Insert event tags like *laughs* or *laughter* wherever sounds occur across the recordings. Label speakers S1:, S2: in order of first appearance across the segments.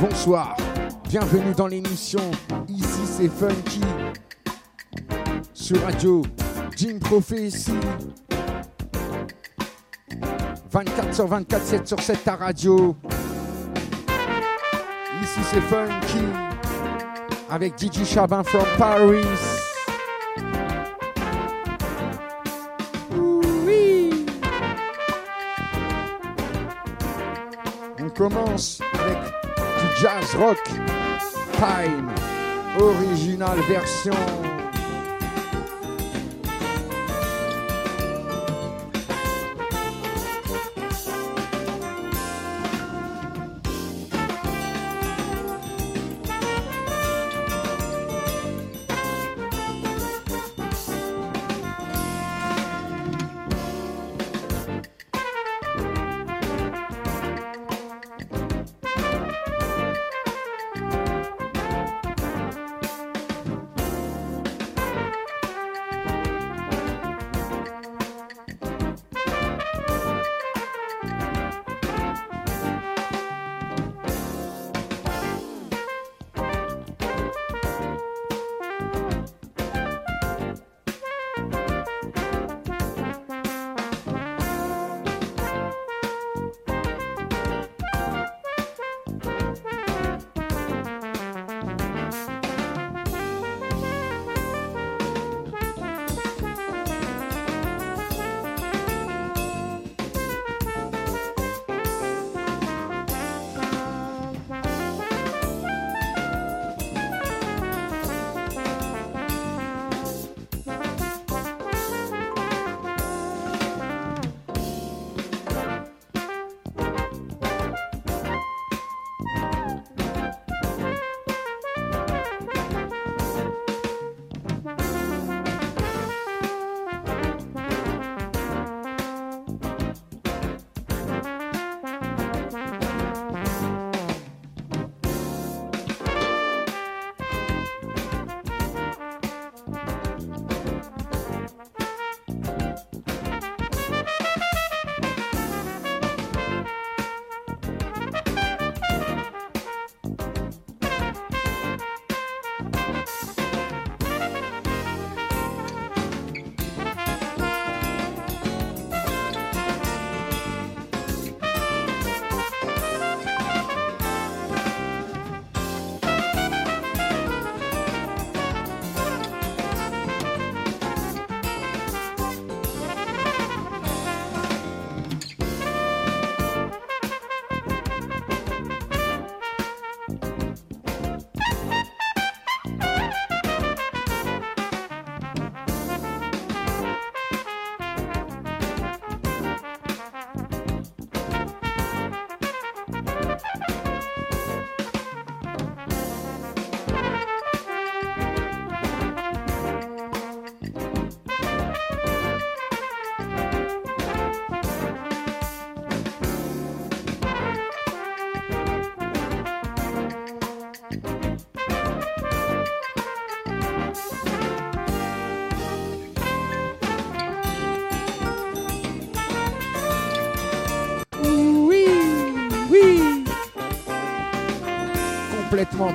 S1: Bonsoir, bienvenue dans l'émission. Ici c'est Funky sur Radio Jim Prophecy. 24 sur 24, 7 sur 7 à radio. Ici c'est Funky avec DJ Chabin from Paris. Commence avec du jazz rock time original version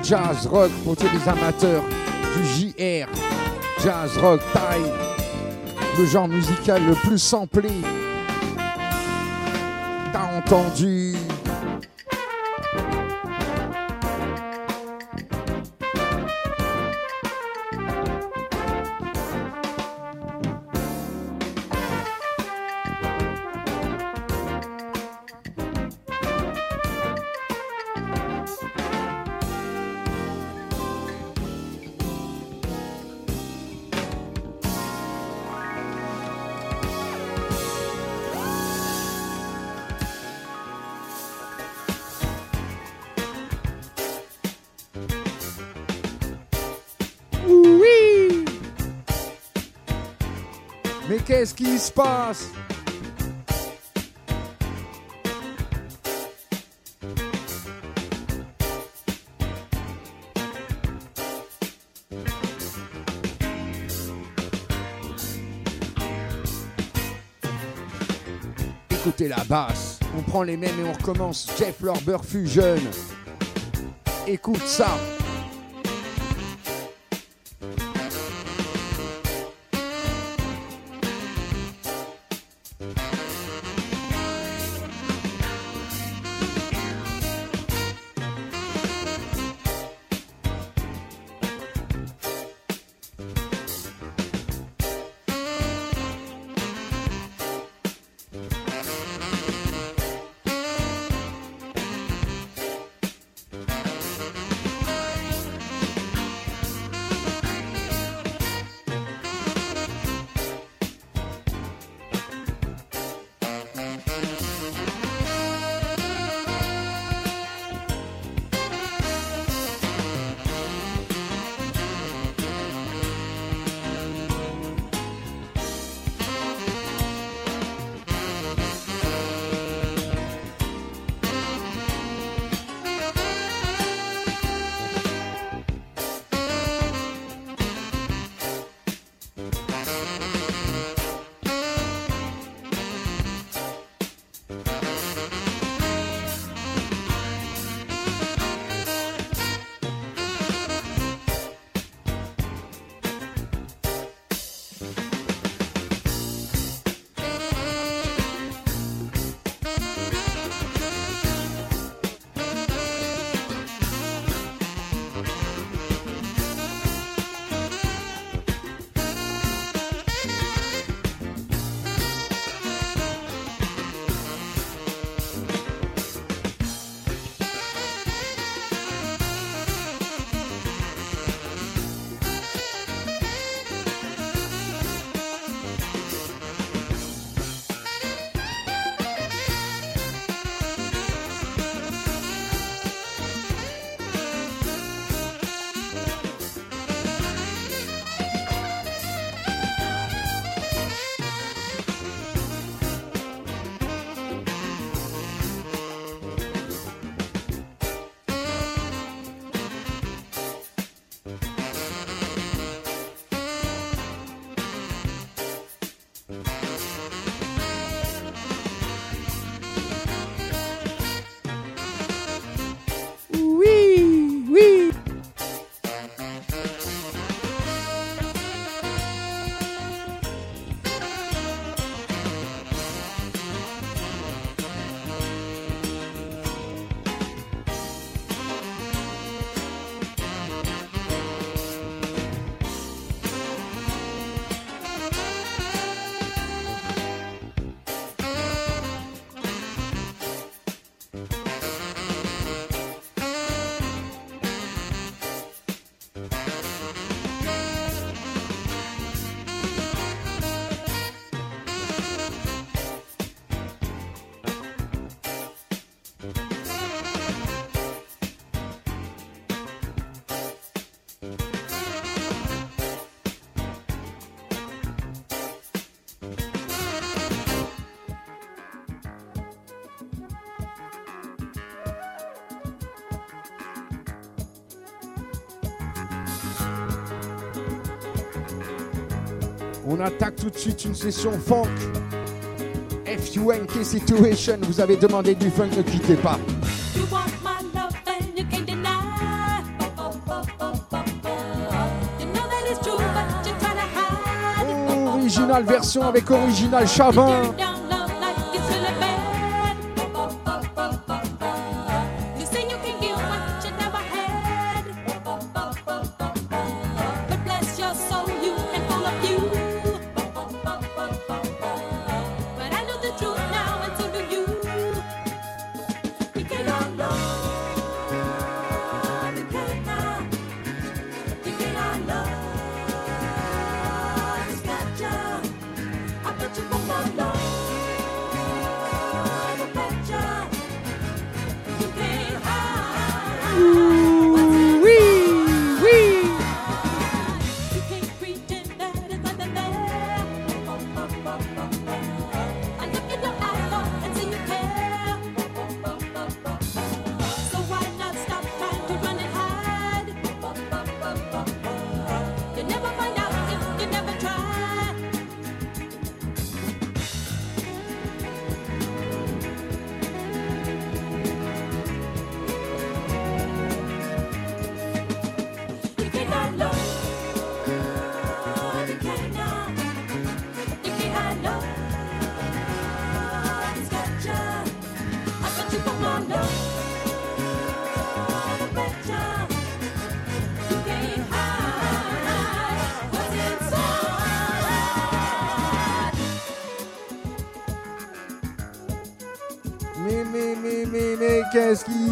S1: Jazz rock pour tous les amateurs du JR. Jazz rock time. Le genre musical le plus samplé. T'as entendu qu'est-ce qui se passe?
S2: Écoutez la basse. On prend les mêmes et on recommence. Jeff Lorber Fusion. Écoute ça. Attaque tout de suite une session funk. FUNK Situation, vous avez demandé du funk, ne quittez pas. Original version avec original Chavin.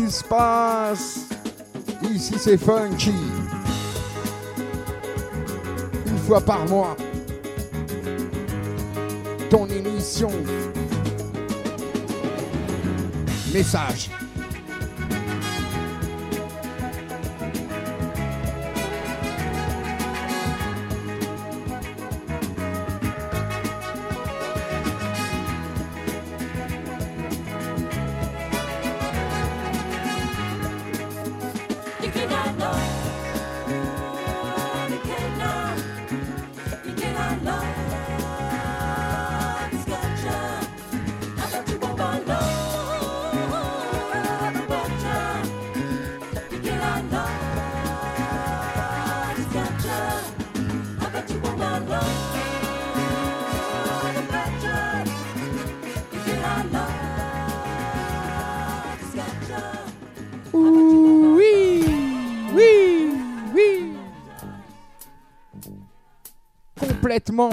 S2: Qui se passe Ici, c'est funky. Une fois par mois. Ton émission. Message.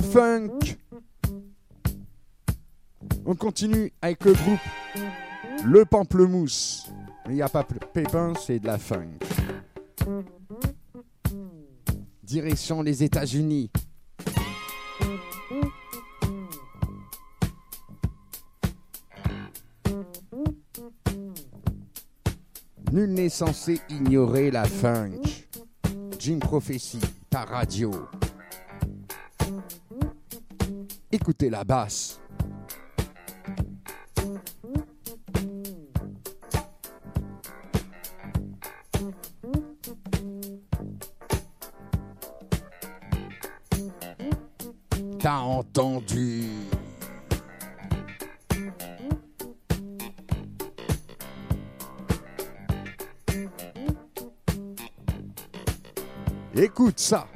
S2: Funk. On continue avec le groupe Le Pamplemousse. Il n'y a pas Pépin, c'est de la funk. Direction les États-Unis. Nul n'est censé ignorer la funk. Jim Prophecy, ta radio. Écoutez la basse. T'as entendu Écoute ça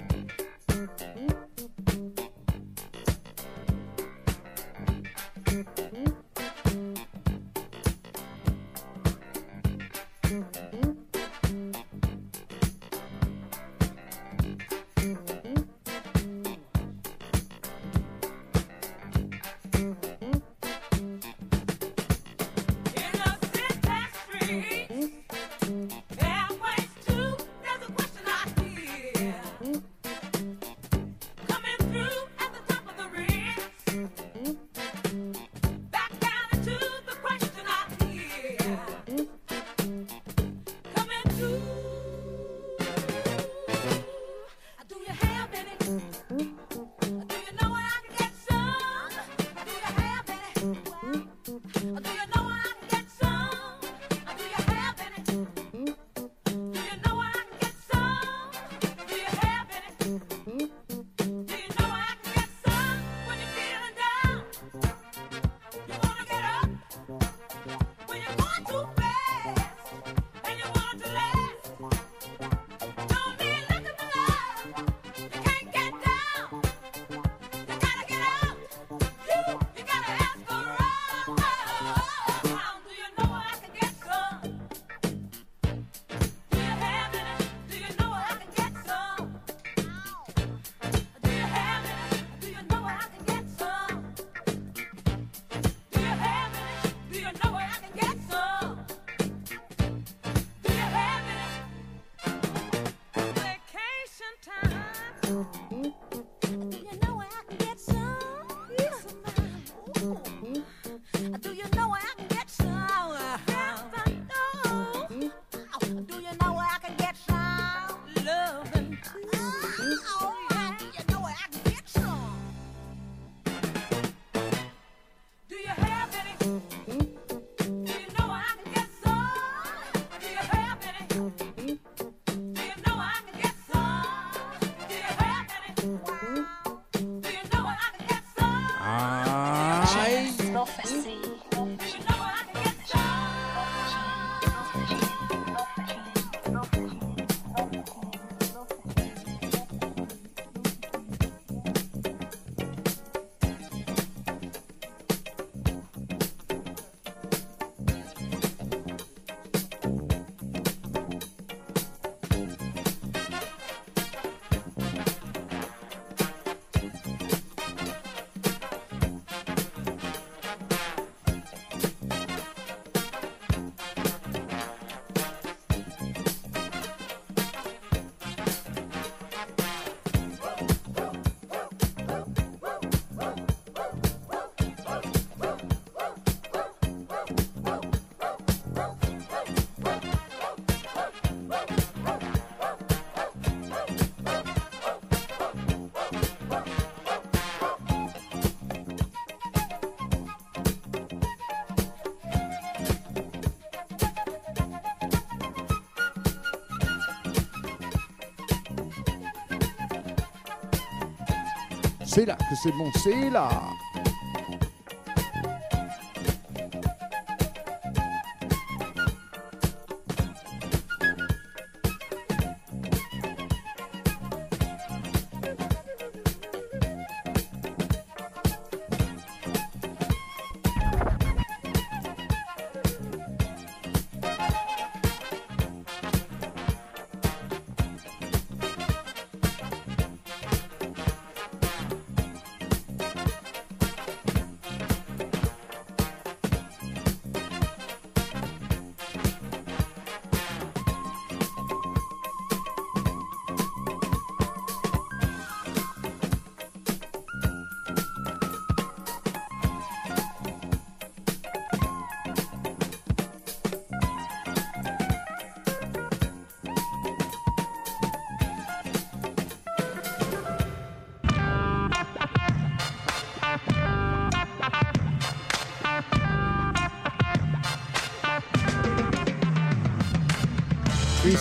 S3: C'est là que c'est bon, c'est là.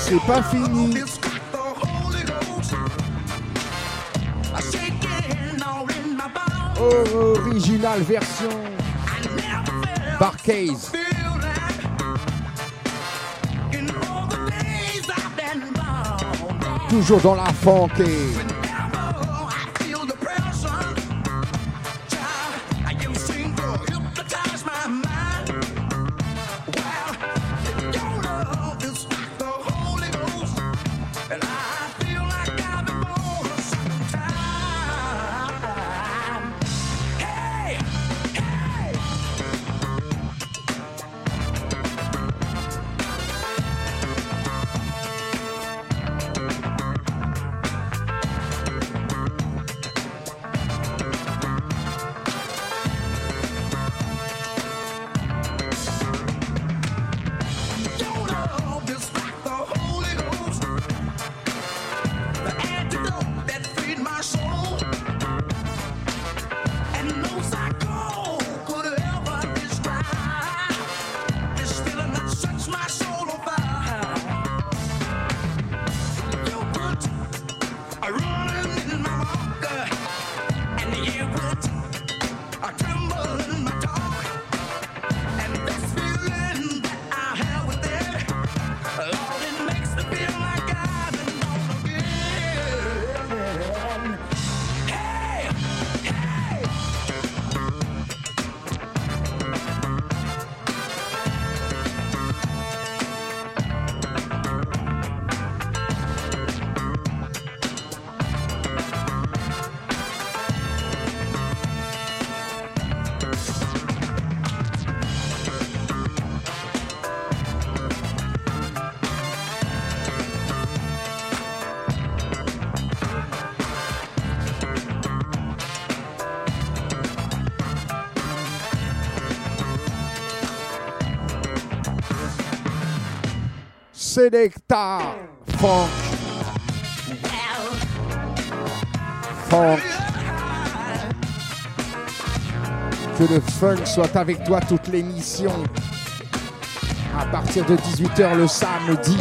S3: C'est pas fini. Original version Barcase. Toujours dans la funky. Que le funk soit avec toi toute l'émission. À partir de 18h le samedi.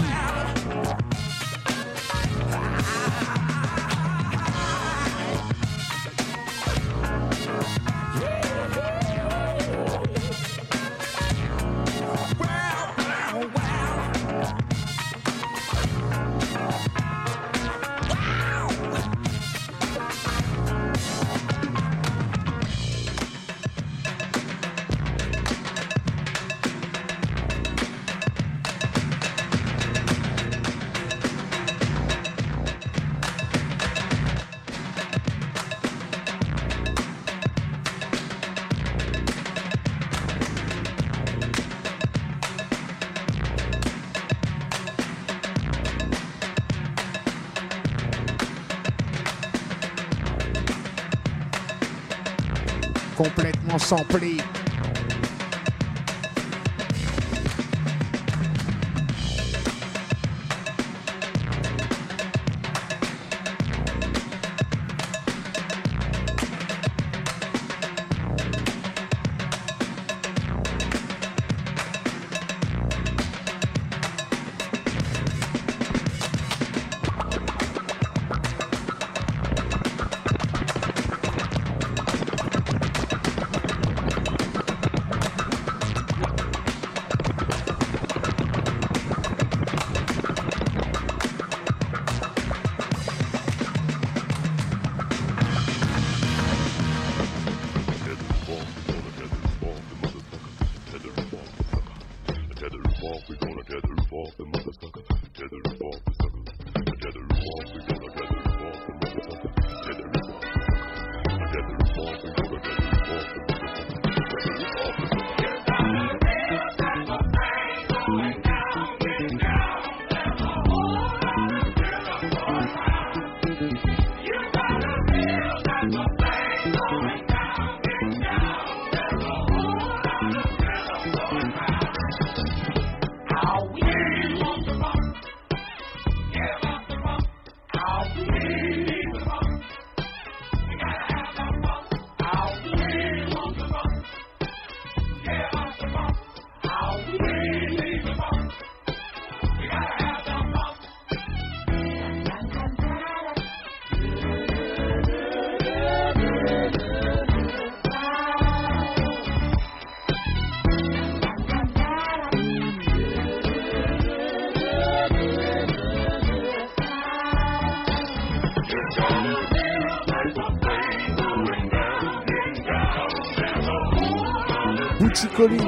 S3: Complètement samplé.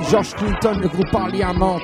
S1: George Clinton, le groupe Parliament.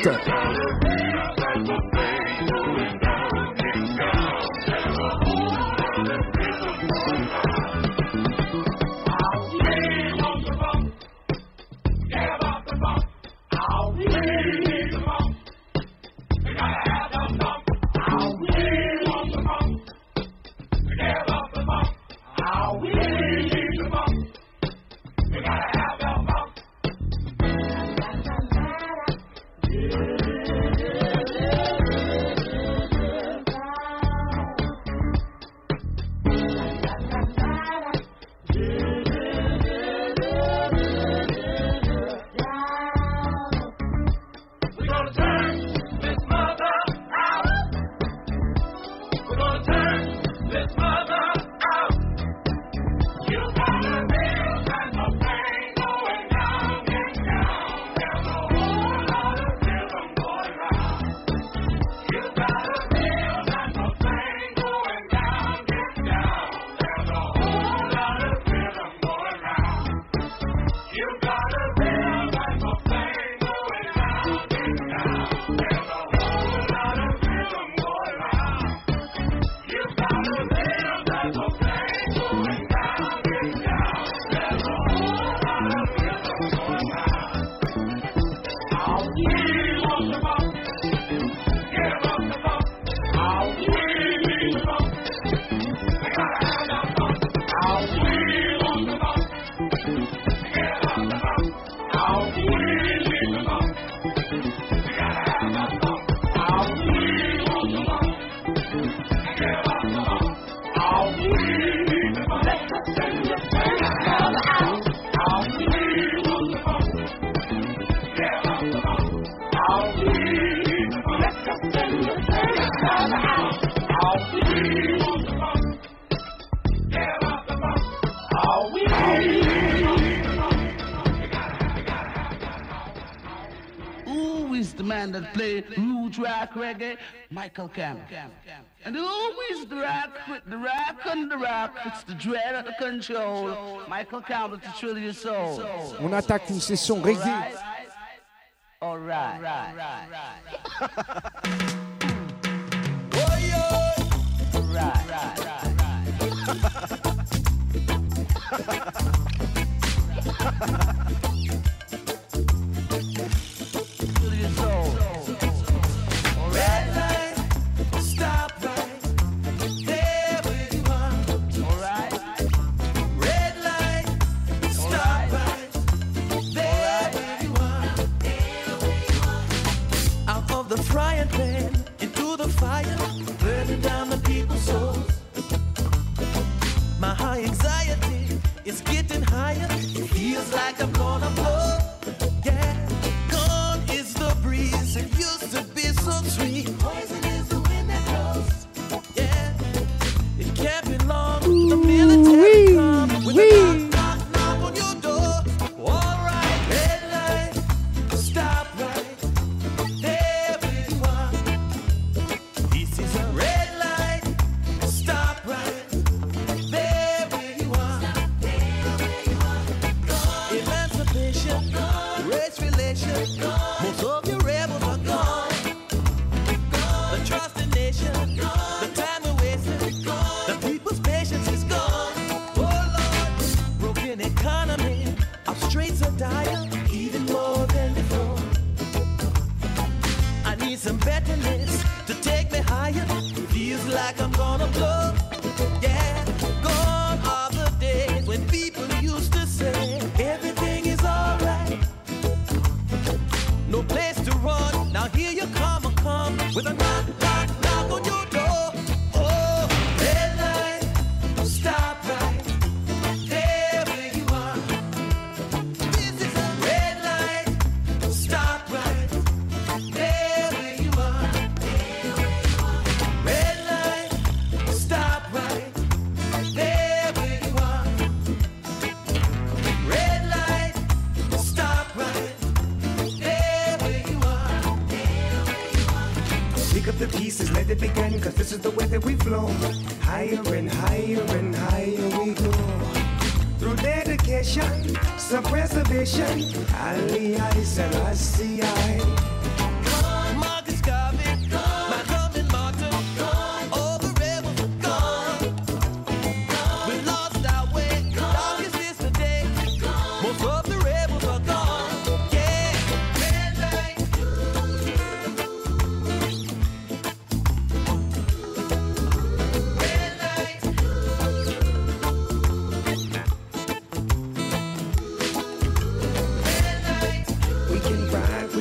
S4: Michael Campbell. And always the rock, the rock and the rock, it's the dread of the control. Michael Campbell to thrill your soul.
S1: On attaque une session reggae.
S4: All right. All right. All right.
S5: It's *laughs* getting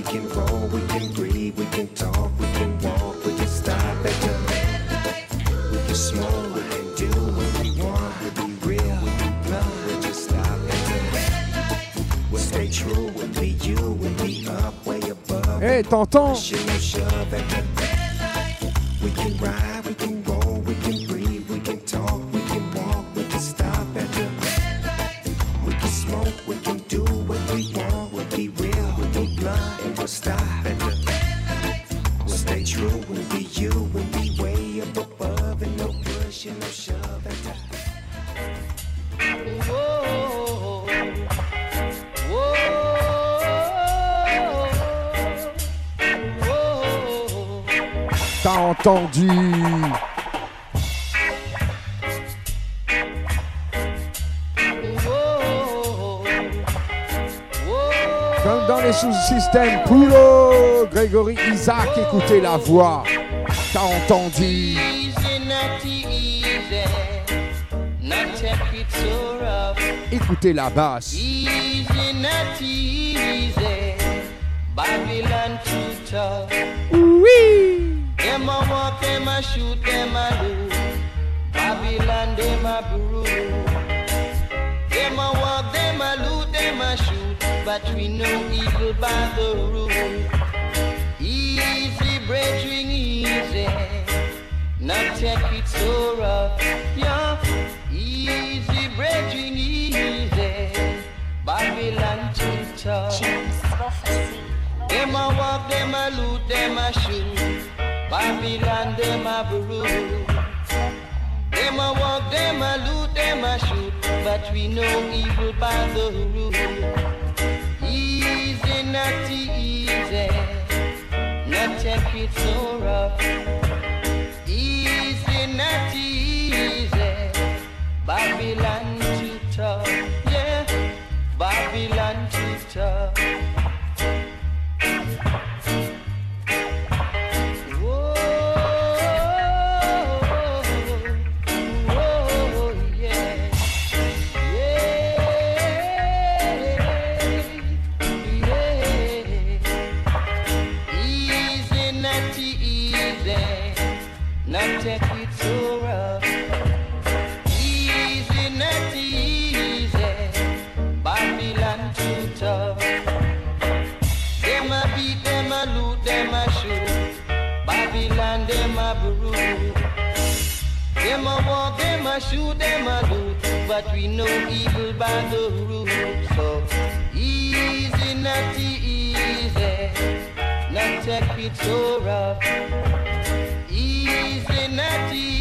S5: can roll, we can breathe,
S1: we can
S6: talk, we can walk, we can stop at the red light. We can smoke, we can do what we want, we be real, we be blunt, we stop at the red light. We'll stay true, we'll be you, we'll be up way above. Hey,
S1: t'entends? Comme dans les sous-systèmes Poulo, Grégory Isaac, écoutez la voix. T'as entendu. Écoutez la basse. Oui.
S7: Them a walk, them a shoot, them a do. Babylon, them a brew. Them a walk, them a loot, them a shoot. But we know evil by the rule. Easy, brethren, easy. Not take it so rough. Babylon, them a brew. Them a walk, them a loot, them a shoot. But we know evil by the rule. Easy, not easy. Not take it so rough. Easy, not easy. Babylon too tough. Yeah, Babylon too tough. Shoot them a loot, but we know evil by the root. So easy, not easy, not take it so rough. Easy, not easy,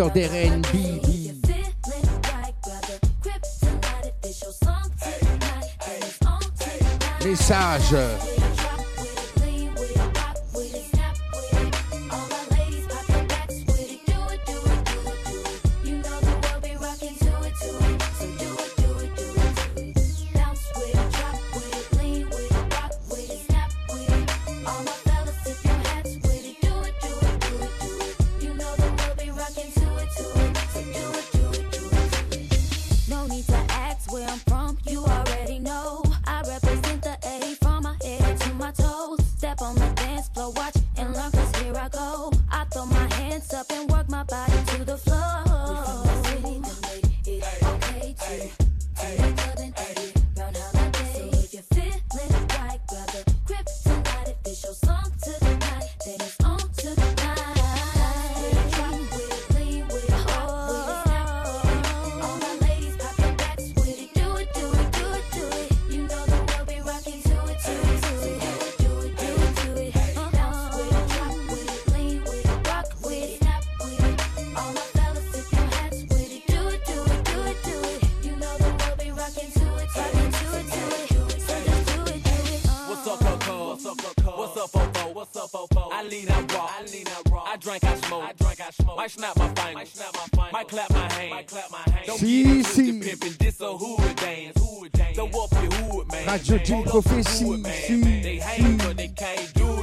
S1: producteur d'RNB.
S8: Message.
S9: What's up, Fofo? What's up, Fofo? I lean out raw. I lean out raw. I drink, I smoke. I drink, I smoke. Might snap my fingers. Might snap my fingers. Might clap my hands. Might clap my hands. Don't
S8: see,
S9: see. Pimpin', this a hood dance. Dance? Throw up your hood, man.
S8: Radio
S9: do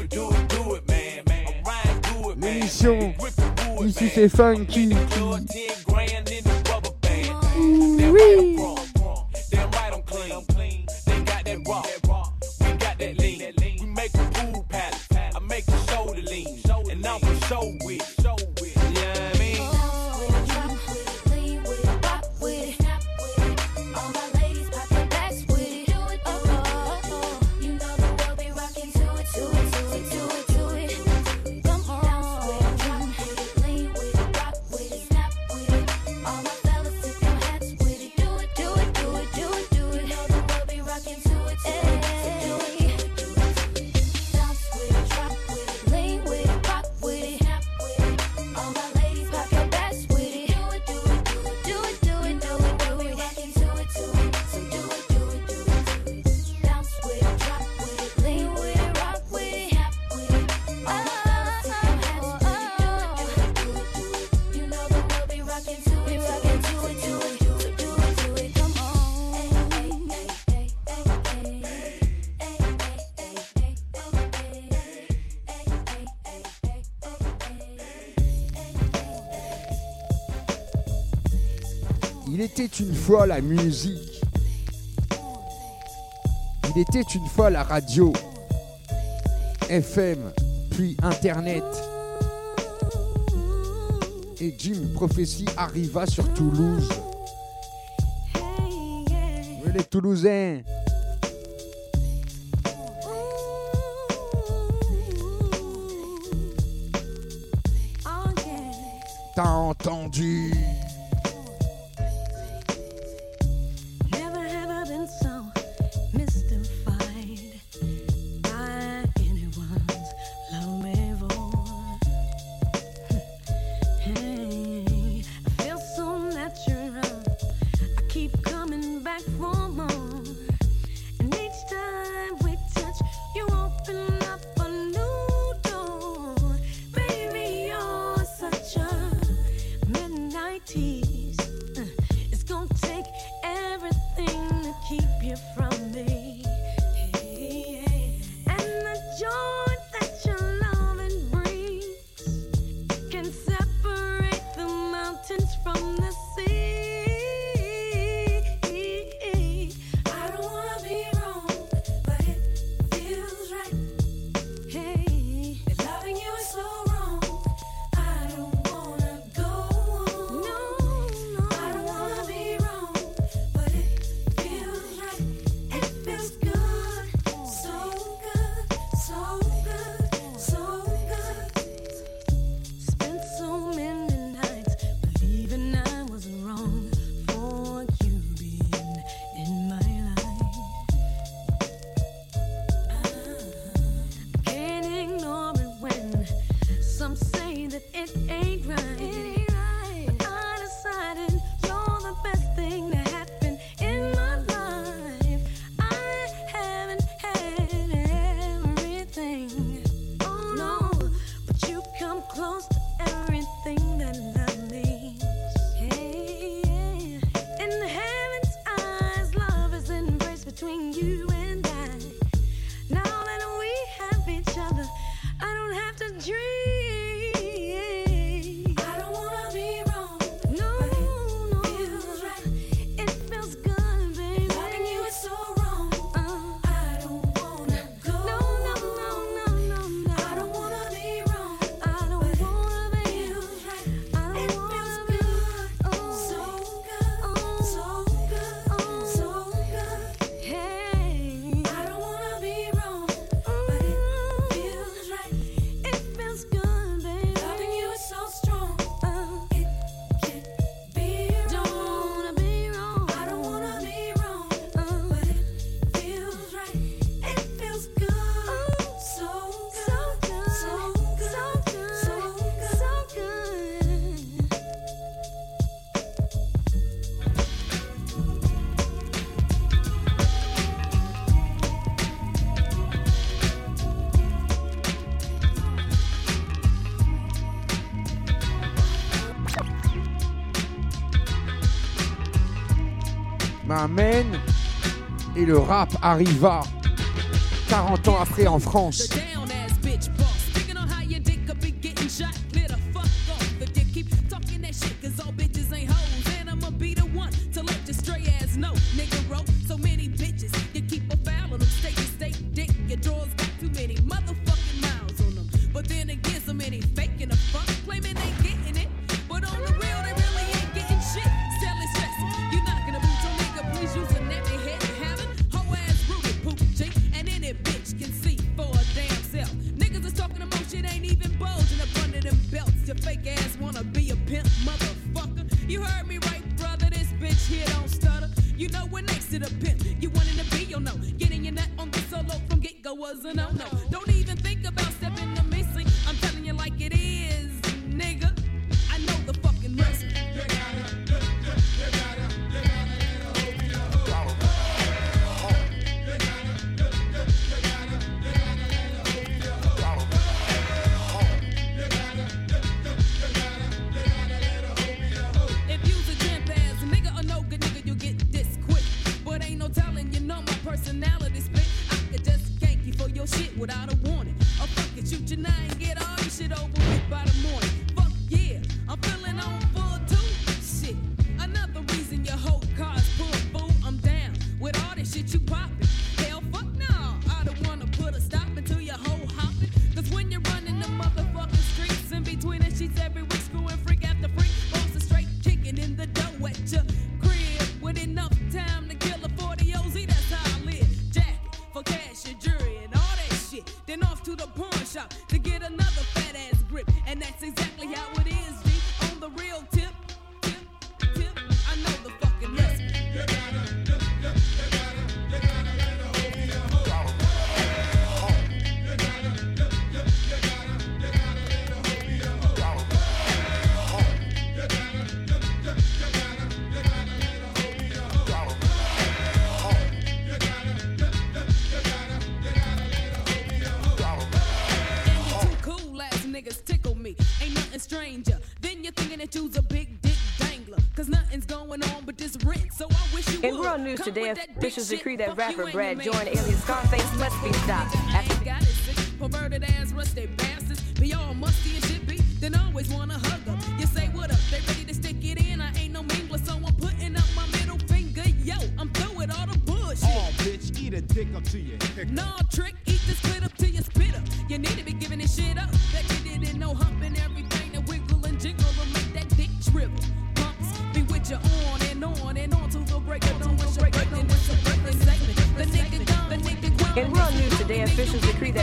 S9: it, do it, do it, man.
S8: Ici, c'est funky. Oui. fois la musique. Il était une fois la radio, FM, puis Internet. Et Jim Prophecy arriva sur Toulouse. Les Toulousains, t'as entendu?
S10: Et le rap arriva 40 ans après en France.
S11: News
S2: Come
S11: today,
S2: with that dick
S11: officials
S2: shit.
S11: decree that
S2: Fuck
S11: rapper Brad
S2: your
S11: Joyner,
S2: man.
S11: alias Scarface, must be stopped after
S2: got it sick. Perverted ass rusty bastards. Be all musty and shit be. Then always wanna hug them. You say what up? They ready to stick it in. I ain't no mingler, so I'm putting up my middle finger. Yo, I'm through with all the bullshit.
S12: Oh, bitch, eat a dick up to your hick.
S2: Nah, trick,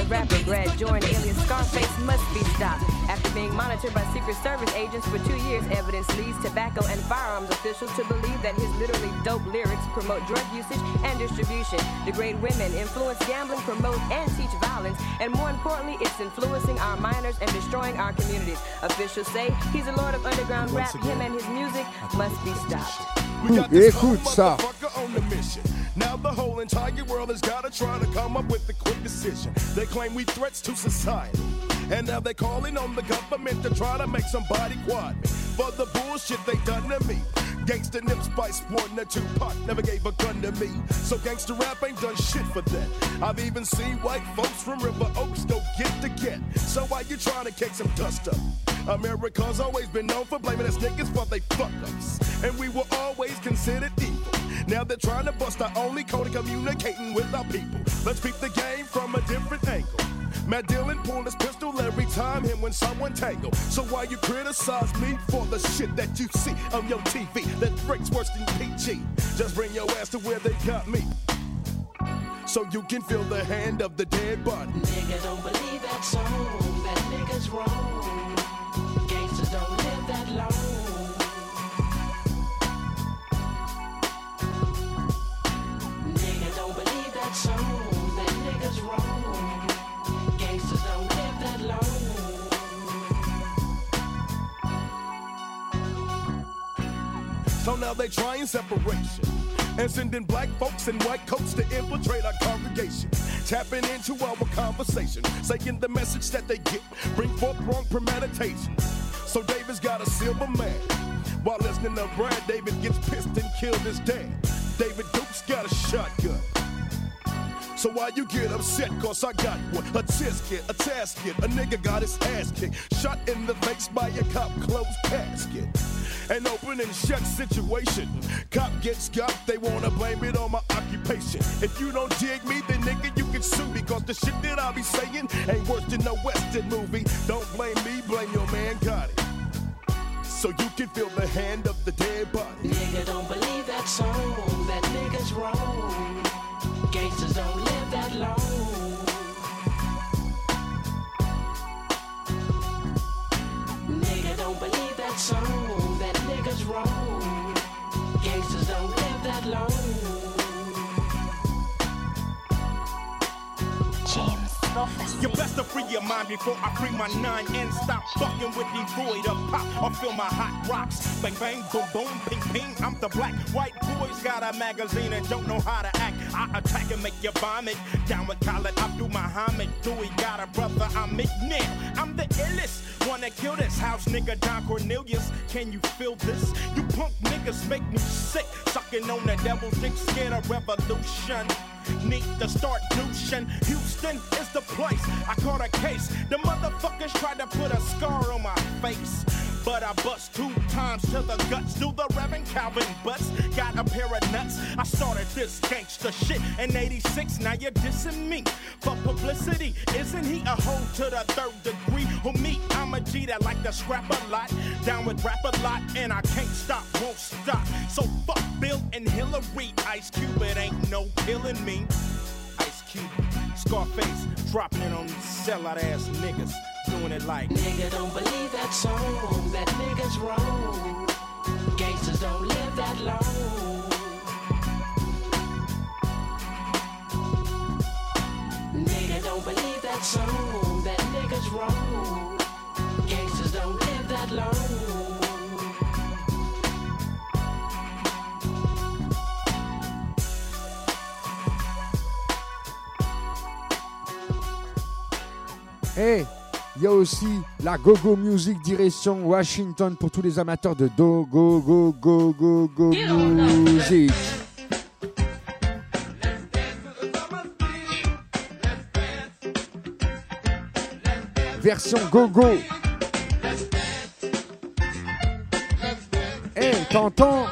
S11: officials that rapper Brad Joyner, alias Scarface, must be stopped. After being monitored by Secret Service agents for two years, evidence leads tobacco and firearms officials to believe that his literally dope lyrics promote drug usage and distribution, degrade women, influence gambling, promote and teach violence, and more importantly, it's influencing our minors and destroying our communities. Officials say he's a lord of underground rap. Him and his music must be stopped.
S12: We got this cold
S10: Écoute ça.
S12: World has gotta try to come up with a quick decision. They claim we threats to society. And now they're calling on the government to try to make somebody quiet me for the bullshit they done to me. Gangsta Nip Spice one or pot never gave a gun to me. So gangsta rap ain't done shit for that. I've even seen white folks from River Oaks go get to get. So why you trying to kick some dust up? America's always been known for blaming us niggas for they fuck ups. And we were always considered evil. Now they're trying to bust our only code of communicating with our people. Let's peep the game from a different angle. Matt Dillon pulled his pistol every time him when someone tangle. So why you criticize me for the shit that you see on your TV that breaks worse than PG? Just bring your ass to where they got me. So you can feel the hand of the dead body.
S13: Nigga don't believe that song, that nigga's wrong. Gangsters don't live that long.
S12: Now they trying separation and sending black folks in white coats to infiltrate our congregation, tapping into our conversation, saying the message that they get bring forth wrong premeditation. So David's got a silver man. While listening to Brad, David gets pissed and killed his dad.
S14: David Duke's got a shotgun. So why you get upset? Cause I got one. A tisket, a tasket. A nigga got his ass kicked. Shot in the face by a cop closed casket. An open and shut situation. Cop gets got, they wanna blame it on my occupation. If you don't dig me, then nigga, you can sue me. Cause the shit that I be saying ain't worse than a Western movie. Don't blame me, blame your man got it. So you can feel the hand of the dead body.
S13: Nigga don't believe that song, that nigga's wrong. Gangsters don't that song, that nigga's wrong. Gangsters don't live that long.
S14: You best to free your mind before I free my nine and stop fucking with the void of pop or feel my hot rocks. Bang bang, boom boom, ping ping. I'm the black white boys got a magazine and don't know how to act. I attack and make you vomit. Down with Khaled Abdul Muhammad. Dewey got a brother, I'm McNair. I'm the illest. Wanna kill this house nigga Don Cornelius? Can you feel this? You punk niggas make me sick. Sucking on the devil's dick, scared of revolution. Need to start douching. Houston is the place. I caught a case. The motherfuckers tried to put a scar on my face. But I bust two times to the guts. Do the Reverend Calvin Butts. Got a pair of nuts. I started this gangster shit in 86. Now you're dissing me for publicity. Isn't he a hoe to the third degree? Who me? I'm a G that like to scrap a lot. Down with rap a lot. And I can't stop, won't stop. So fuck Bill and Hillary. Ice Cube, it ain't no killing me. Ice Cube, Scarface, dropping it on these sellout ass niggas. Doing it like.
S13: Nigga don't believe that song, that nigga's wrong. Gangsters don't live that long. Nigga don't believe that song, that nigga's wrong. Gangsters don't live that long.
S1: Et il y a aussi la Go-Go Music direction Washington pour tous les amateurs de Do Go Go Go Go Go Music. Version Go-Go. Eh, t'entends?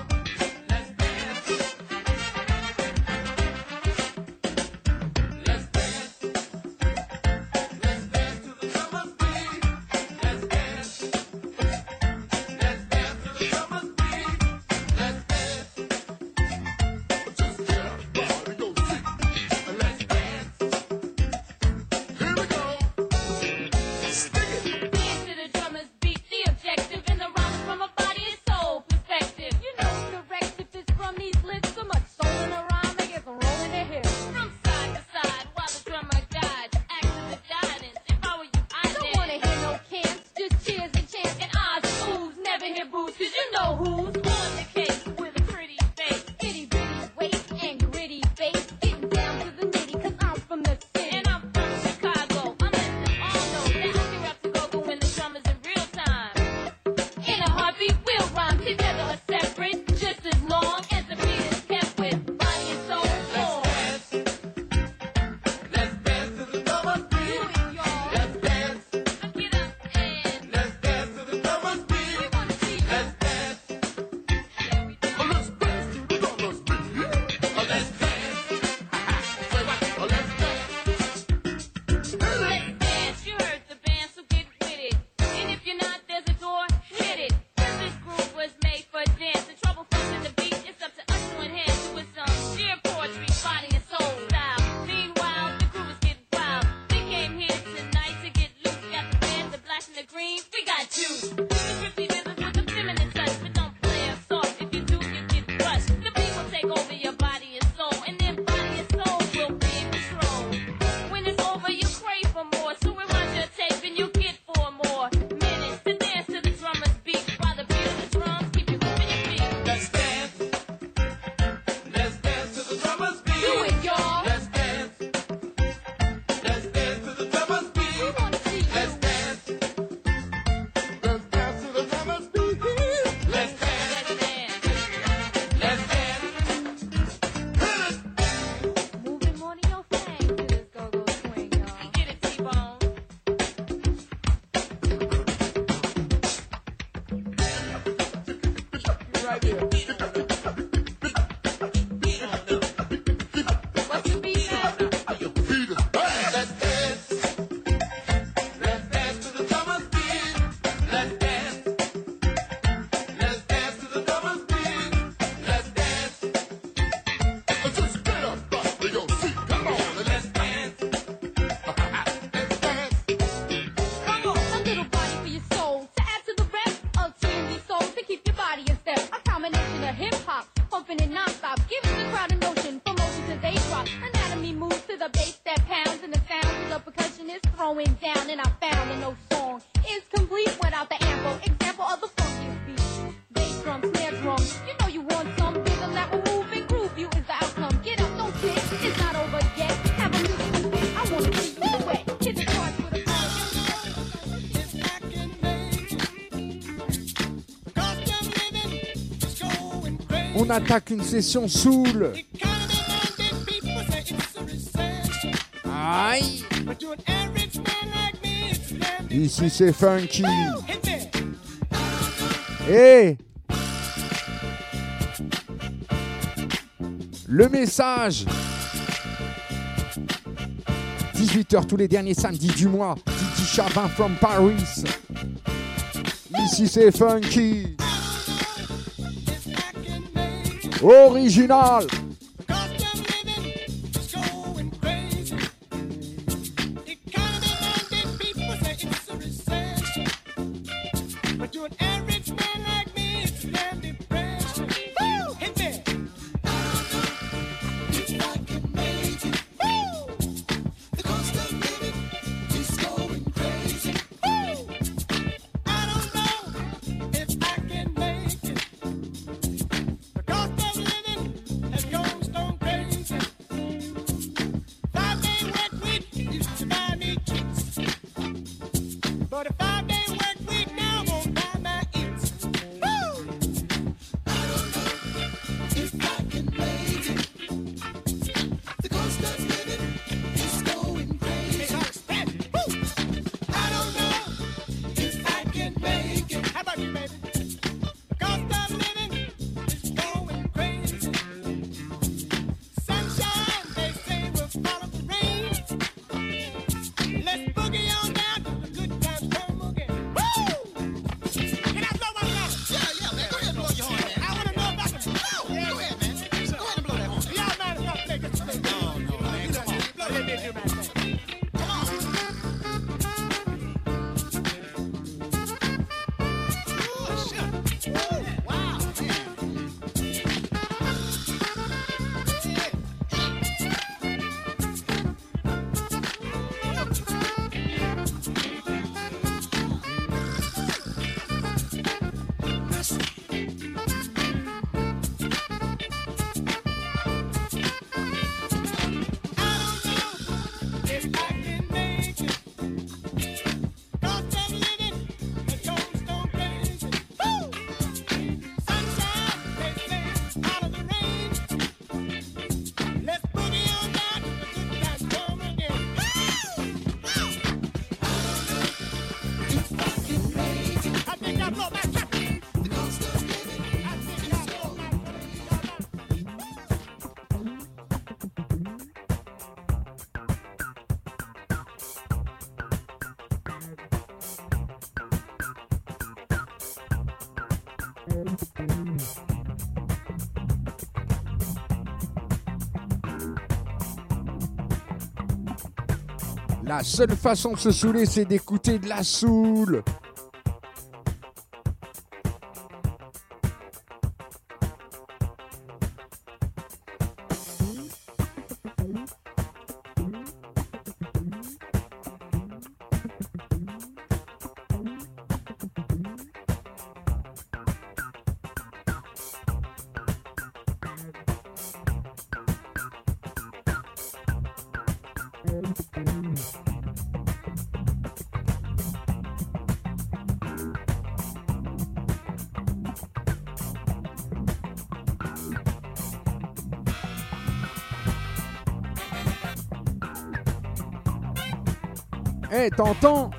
S15: attaque une session soul. Aïe. Ici c'est funky. Et le message. 18h tous les derniers samedis du mois. Titi Chavin from Paris. Ici c'est funky original. La seule façon de se saouler, c'est d'écouter de la soul. T'entends.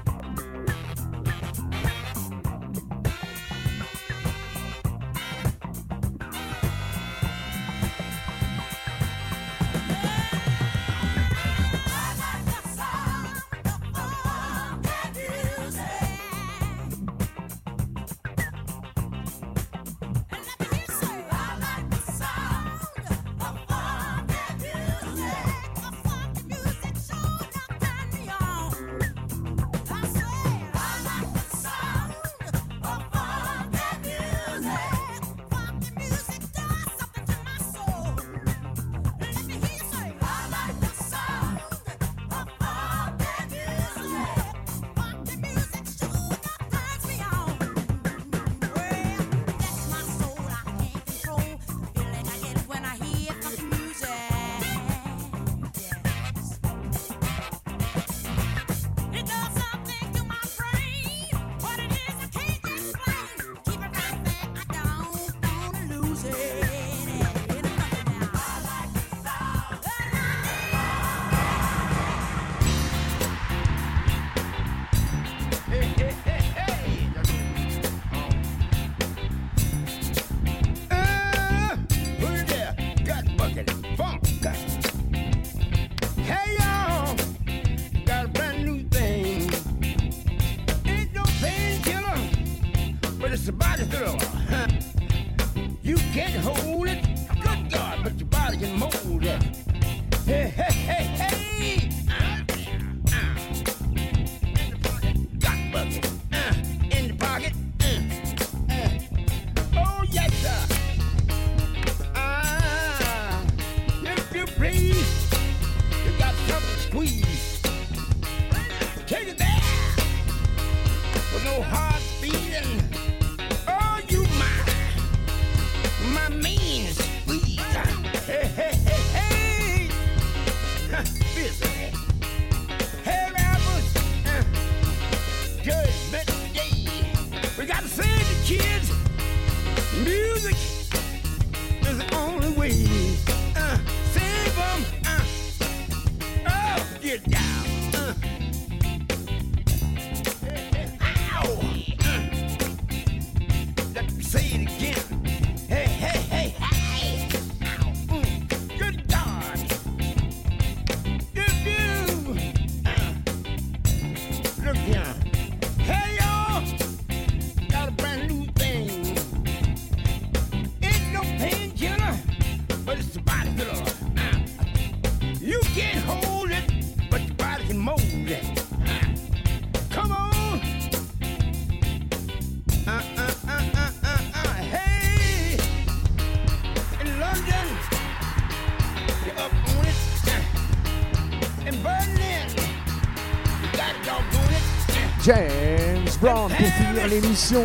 S1: l'émission.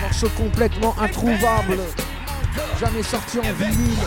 S1: Morceau complètement introuvable, jamais sorti en vinyle.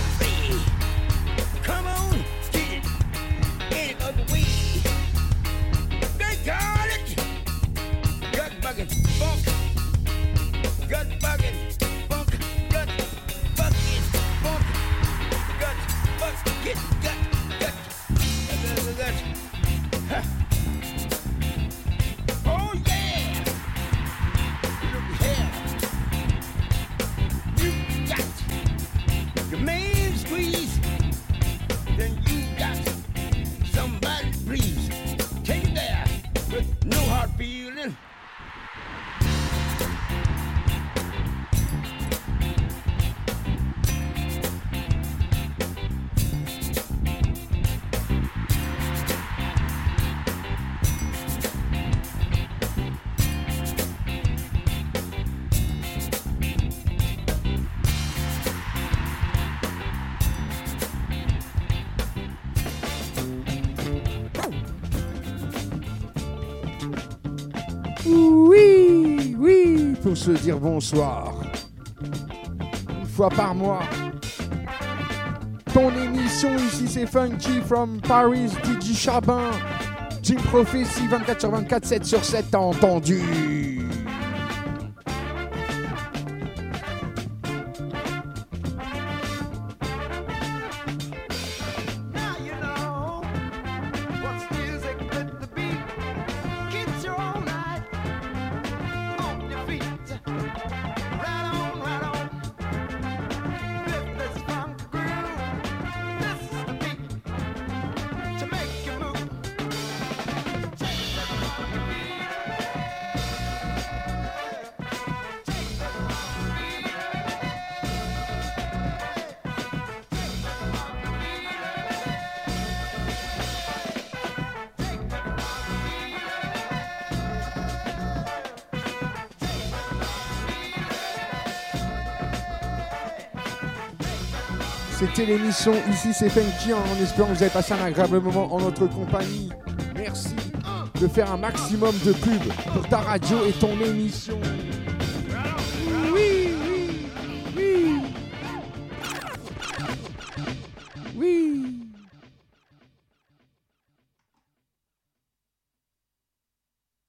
S1: se dire bonsoir. Une fois par mois. Ton émission ici c'est Funky from Paris, Didi Chabin, Jim Prophecy 24 sur 24, 7 sur 7, t'as entendu. l'émission. Ici, c'est Funky en espérant que vous avez passé un agréable moment en notre compagnie. Merci de faire un maximum de pub pour ta radio et ton émission.